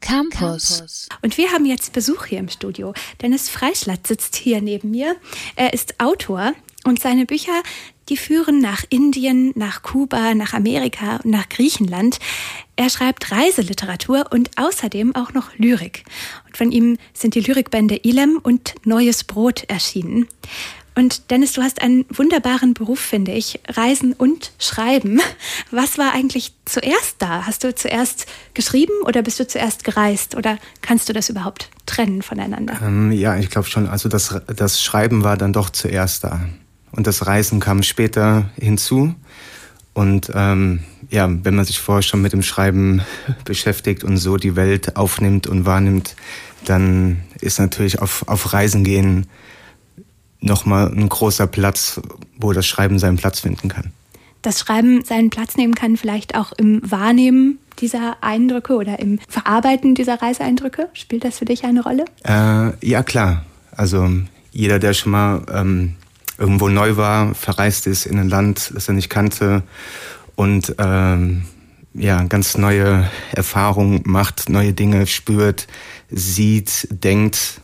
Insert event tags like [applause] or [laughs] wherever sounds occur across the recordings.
Campus. Und wir haben jetzt Besuch hier im Studio. Dennis Freischlatt sitzt hier neben mir. Er ist Autor und seine Bücher, die führen nach Indien, nach Kuba, nach Amerika und nach Griechenland. Er schreibt Reiseliteratur und außerdem auch noch Lyrik. Und von ihm sind die Lyrikbände Ilem und Neues Brot erschienen. Und Dennis, du hast einen wunderbaren Beruf, finde ich. Reisen und Schreiben. Was war eigentlich zuerst da? Hast du zuerst geschrieben oder bist du zuerst gereist? Oder kannst du das überhaupt trennen voneinander? Ähm, ja, ich glaube schon. Also das, das Schreiben war dann doch zuerst da. Und das Reisen kam später hinzu. Und ähm, ja, wenn man sich vorher schon mit dem Schreiben [laughs] beschäftigt und so die Welt aufnimmt und wahrnimmt, dann ist natürlich auf, auf Reisen gehen nochmal ein großer Platz, wo das Schreiben seinen Platz finden kann. Das Schreiben seinen Platz nehmen kann, vielleicht auch im Wahrnehmen dieser Eindrücke oder im Verarbeiten dieser Reiseeindrücke? Spielt das für dich eine Rolle? Äh, ja, klar. Also jeder, der schon mal ähm, irgendwo neu war, verreist ist in ein Land, das er nicht kannte und ähm, ja, ganz neue Erfahrungen macht, neue Dinge spürt, sieht, denkt.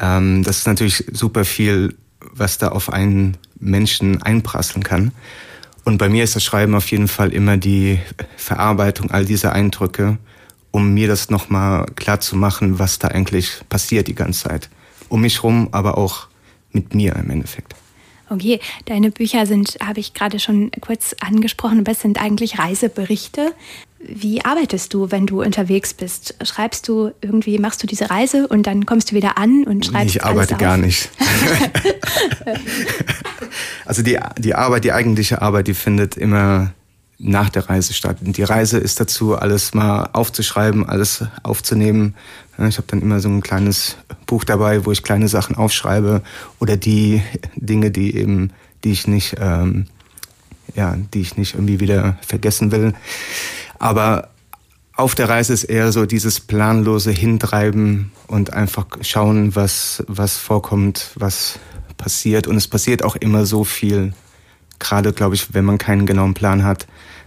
Ähm, das ist natürlich super viel was da auf einen Menschen einprasseln kann. Und bei mir ist das Schreiben auf jeden Fall immer die Verarbeitung all dieser Eindrücke, um mir das nochmal klar zu machen, was da eigentlich passiert die ganze Zeit. Um mich rum, aber auch mit mir im Endeffekt. Okay, deine Bücher sind, habe ich gerade schon kurz angesprochen, aber es sind eigentlich Reiseberichte. Wie arbeitest du, wenn du unterwegs bist? Schreibst du irgendwie, machst du diese Reise und dann kommst du wieder an und schreibst Ich arbeite gar nicht. [laughs] also die, die Arbeit, die eigentliche Arbeit, die findet immer nach der Reise statt. Und die Reise ist dazu, alles mal aufzuschreiben, alles aufzunehmen. Ich habe dann immer so ein kleines Buch dabei, wo ich kleine Sachen aufschreibe oder die Dinge, die eben, die ich nicht, ähm, ja, die ich nicht irgendwie wieder vergessen will. Aber auf der Reise ist eher so dieses planlose Hintreiben und einfach schauen, was, was vorkommt, was passiert. Und es passiert auch immer so viel, gerade glaube ich, wenn man keinen genauen Plan hat,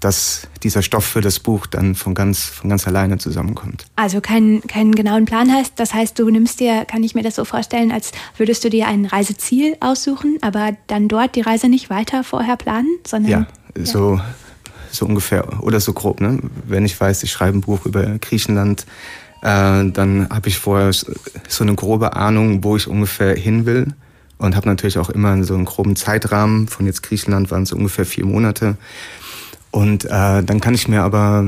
dass dieser Stoff für das Buch dann von ganz, von ganz alleine zusammenkommt. Also keinen, keinen genauen Plan hast. Das heißt, du nimmst dir, kann ich mir das so vorstellen, als würdest du dir ein Reiseziel aussuchen, aber dann dort die Reise nicht weiter vorher planen, sondern. Ja, ja. So ungefähr oder so grob. Ne? Wenn ich weiß, ich schreibe ein Buch über Griechenland, äh, dann habe ich vorher so eine grobe Ahnung, wo ich ungefähr hin will und habe natürlich auch immer so einen groben Zeitrahmen. Von jetzt Griechenland waren es ungefähr vier Monate. Und äh, dann kann ich mir aber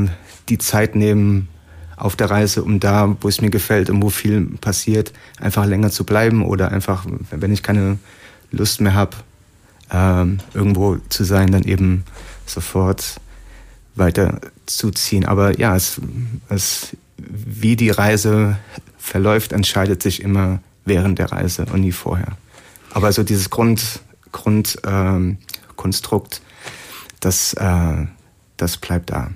die Zeit nehmen auf der Reise, um da, wo es mir gefällt und wo viel passiert, einfach länger zu bleiben oder einfach, wenn ich keine Lust mehr habe, äh, irgendwo zu sein, dann eben sofort weiterzuziehen. Aber ja, es, es, wie die Reise verläuft, entscheidet sich immer während der Reise und nie vorher. Aber so dieses Grund, Grundkonstrukt, ähm, das, äh, das bleibt da.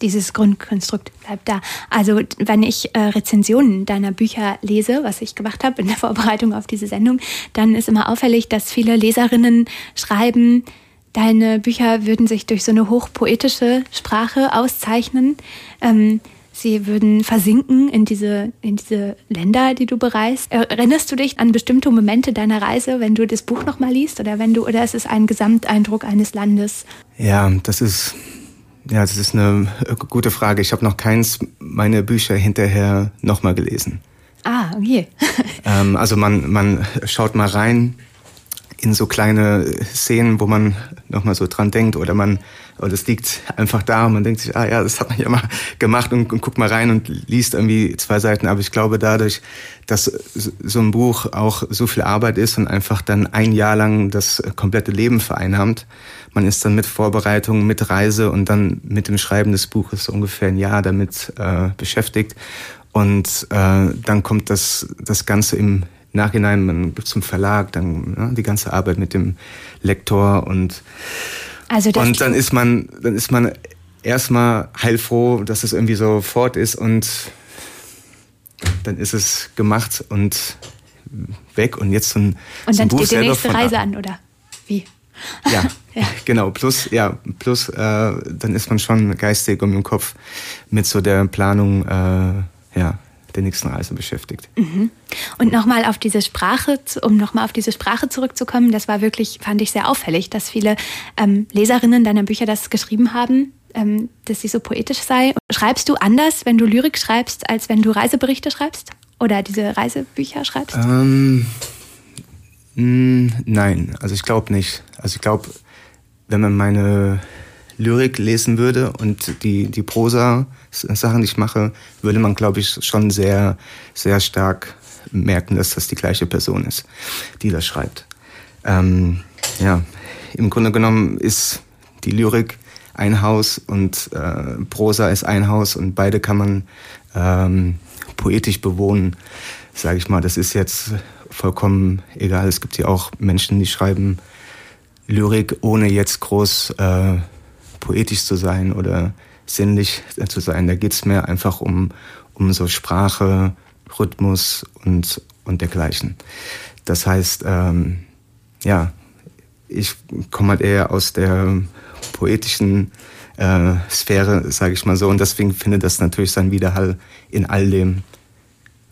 Dieses Grundkonstrukt bleibt da. Also wenn ich äh, Rezensionen deiner Bücher lese, was ich gemacht habe in der [laughs] Vorbereitung auf diese Sendung, dann ist immer auffällig, dass viele Leserinnen schreiben, Deine Bücher würden sich durch so eine hochpoetische Sprache auszeichnen. Ähm, sie würden versinken in diese, in diese Länder, die du bereist. Erinnerst du dich an bestimmte Momente deiner Reise, wenn du das Buch nochmal liest? Oder wenn du, oder ist es ein Gesamteindruck eines Landes? Ja, das ist, ja, das ist eine gute Frage. Ich habe noch keins meiner Bücher hinterher nochmal gelesen. Ah, okay. [laughs] ähm, also man, man schaut mal rein in so kleine Szenen, wo man nochmal so dran denkt oder man, oder es liegt einfach da und man denkt sich, ah ja, das hat man ja mal gemacht und, und guckt mal rein und liest irgendwie zwei Seiten. Aber ich glaube dadurch, dass so ein Buch auch so viel Arbeit ist und einfach dann ein Jahr lang das komplette Leben vereinnahmt, man ist dann mit Vorbereitung, mit Reise und dann mit dem Schreiben des Buches ungefähr ein Jahr damit äh, beschäftigt. Und äh, dann kommt das, das Ganze im, Nachhinein, man gibt zum Verlag, dann ne, die ganze Arbeit mit dem Lektor und, also und dann ist man, dann ist man erstmal heilfroh, dass es irgendwie so fort ist und dann ist es gemacht und weg und jetzt so ein Und so ein dann steht die nächste Reise an, oder wie? [laughs] Ja, ja, genau. Plus, ja, plus, äh, dann ist man schon geistig und im Kopf mit so der Planung, äh, ja, der nächsten Reise beschäftigt. Mhm. Und nochmal auf diese Sprache, um nochmal auf diese Sprache zurückzukommen, das war wirklich, fand ich sehr auffällig, dass viele ähm, Leserinnen deiner Bücher das geschrieben haben, ähm, dass sie so poetisch sei. Schreibst du anders, wenn du Lyrik schreibst, als wenn du Reiseberichte schreibst? Oder diese Reisebücher schreibst? Ähm, nein, also ich glaube nicht. Also ich glaube, wenn man meine Lyrik lesen würde und die, die Prosa-Sachen, die ich mache, würde man, glaube ich, schon sehr, sehr stark merken, dass das die gleiche Person ist, die das schreibt. Ähm, ja, im Grunde genommen ist die Lyrik ein Haus und äh, Prosa ist ein Haus und beide kann man ähm, poetisch bewohnen, sage ich mal. Das ist jetzt vollkommen egal. Es gibt ja auch Menschen, die schreiben Lyrik, ohne jetzt groß äh, poetisch zu sein oder sinnlich zu sein. Da geht es mehr einfach um, um so Sprache, Rhythmus und, und dergleichen. Das heißt, ähm, ja, ich komme halt eher aus der poetischen äh, Sphäre, sage ich mal so, und deswegen findet das natürlich seinen Widerhall in all dem,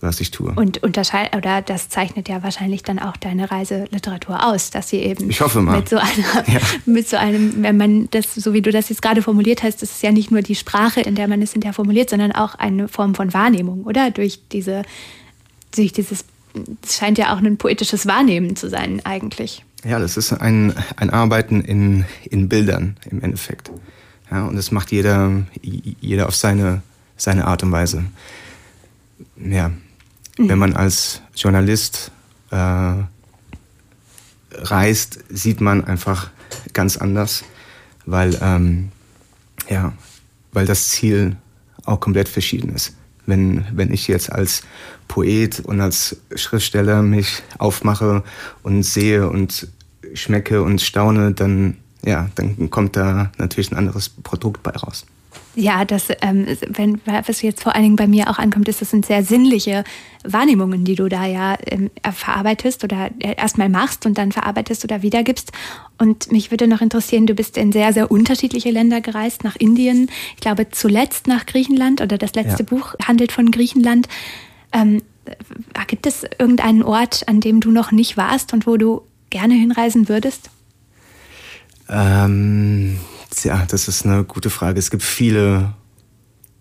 was ich tue. Und unterscheid oder das zeichnet ja wahrscheinlich dann auch deine Reiseliteratur aus, dass sie eben ich hoffe mal. mit so einer, [laughs] ja. mit so einem, wenn man das, so wie du das jetzt gerade formuliert hast, das ist ja nicht nur die Sprache, in der man es hinterher formuliert, sondern auch eine Form von Wahrnehmung, oder? Durch diese, durch dieses, es scheint ja auch ein poetisches Wahrnehmen zu sein, eigentlich. Ja, das ist ein, ein Arbeiten in, in Bildern im Endeffekt. Ja, und das macht jeder, jeder auf seine, seine Art und Weise. Ja, Mhm. Wenn man als Journalist äh, reist, sieht man einfach ganz anders, weil, ähm, ja, weil das Ziel auch komplett verschieden ist. Wenn, wenn ich jetzt als Poet und als Schriftsteller mich aufmache und sehe und schmecke und staune, dann, ja, dann kommt da natürlich ein anderes Produkt bei raus. Ja, das, ähm, wenn, was jetzt vor allen Dingen bei mir auch ankommt, ist, das sind sehr sinnliche Wahrnehmungen, die du da ja ähm, verarbeitest oder erstmal machst und dann verarbeitest oder wiedergibst. Und mich würde noch interessieren, du bist in sehr, sehr unterschiedliche Länder gereist, nach Indien, ich glaube zuletzt nach Griechenland oder das letzte ja. Buch handelt von Griechenland. Ähm, gibt es irgendeinen Ort, an dem du noch nicht warst und wo du gerne hinreisen würdest? Ähm, ja, das ist eine gute Frage. Es gibt viele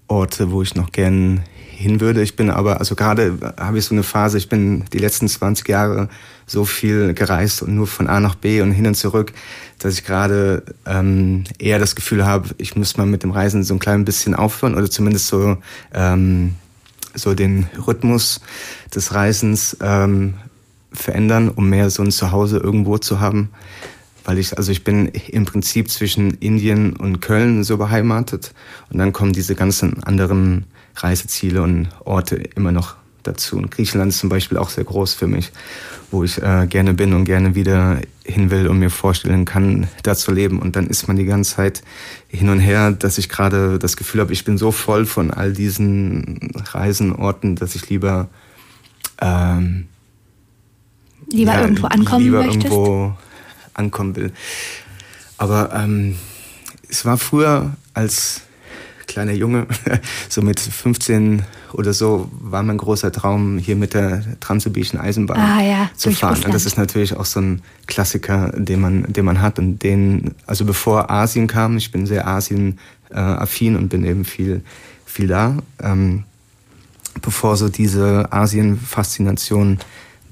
Orte, wo ich noch gern hin würde. Ich bin aber, also gerade habe ich so eine Phase, ich bin die letzten 20 Jahre so viel gereist und nur von A nach B und hin und zurück, dass ich gerade ähm, eher das Gefühl habe, ich muss mal mit dem Reisen so ein klein bisschen aufhören oder zumindest so, ähm, so den Rhythmus des Reisens ähm, verändern, um mehr so ein Zuhause irgendwo zu haben weil ich, also ich bin im Prinzip zwischen Indien und Köln so beheimatet und dann kommen diese ganzen anderen Reiseziele und Orte immer noch dazu. Und Griechenland ist zum Beispiel auch sehr groß für mich, wo ich äh, gerne bin und gerne wieder hin will und mir vorstellen kann, da zu leben. Und dann ist man die ganze Zeit hin und her, dass ich gerade das Gefühl habe, ich bin so voll von all diesen Reisenorten, dass ich lieber ähm, lieber ja, irgendwo ankommen lieber möchtest. Irgendwo ankommen will. Aber ähm, es war früher als kleiner Junge, [laughs] so mit 15 oder so, war mein großer Traum, hier mit der Transsibirischen Eisenbahn ah, ja, zu fahren. Und das ist natürlich auch so ein Klassiker, den man, den man hat. Und den, also bevor Asien kam, ich bin sehr Asien-affin und bin eben viel, viel da. Ähm, bevor so diese Asien-Faszination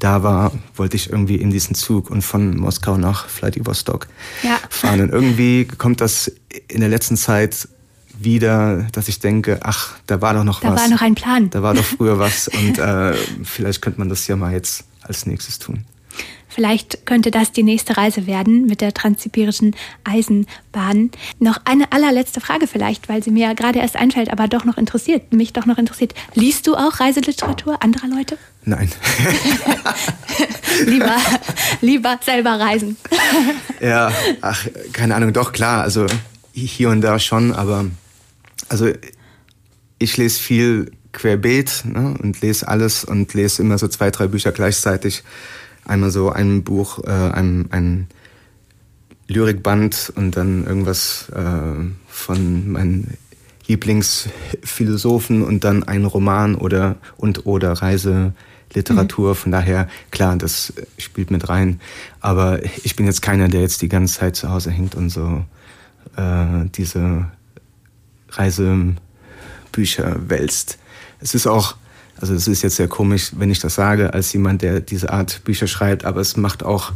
da war, wollte ich irgendwie in diesen Zug und von Moskau nach Vladivostok ja. fahren. Und irgendwie kommt das in der letzten Zeit wieder, dass ich denke, ach, da war doch noch da was. Da war noch ein Plan. Da war doch früher [laughs] was und äh, vielleicht könnte man das ja mal jetzt als nächstes tun. Vielleicht könnte das die nächste Reise werden mit der transsibirischen Eisenbahn. Noch eine allerletzte Frage vielleicht, weil sie mir ja gerade erst einfällt, aber doch noch interessiert, mich doch noch interessiert. Liest du auch Reiseliteratur anderer Leute? Nein. [laughs] lieber, lieber selber reisen. [laughs] ja, ach, keine Ahnung, doch klar, also hier und da schon, aber also ich lese viel querbeet ne, und lese alles und lese immer so zwei, drei Bücher gleichzeitig einmal so ein Buch, äh, ein, ein Lyrikband und dann irgendwas äh, von meinen Lieblingsphilosophen und dann ein Roman oder und oder Reiseliteratur. Mhm. Von daher, klar, das spielt mit rein. Aber ich bin jetzt keiner, der jetzt die ganze Zeit zu Hause hängt und so äh, diese Reisebücher wälzt. Es ist auch, also es ist jetzt sehr komisch, wenn ich das sage, als jemand, der diese Art Bücher schreibt, aber es macht auch,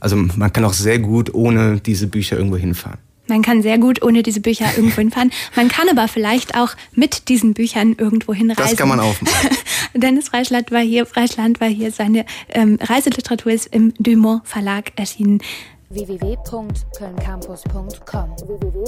also man kann auch sehr gut ohne diese Bücher irgendwo hinfahren. Man kann sehr gut ohne diese Bücher [laughs] irgendwo hinfahren. Man kann aber vielleicht auch mit diesen Büchern irgendwo hinreisen. Das kann man auch machen. [laughs] Dennis Freischland war hier, Freischland war hier. Seine ähm, Reiseliteratur ist im Dumont Verlag erschienen www.kölncampus.com www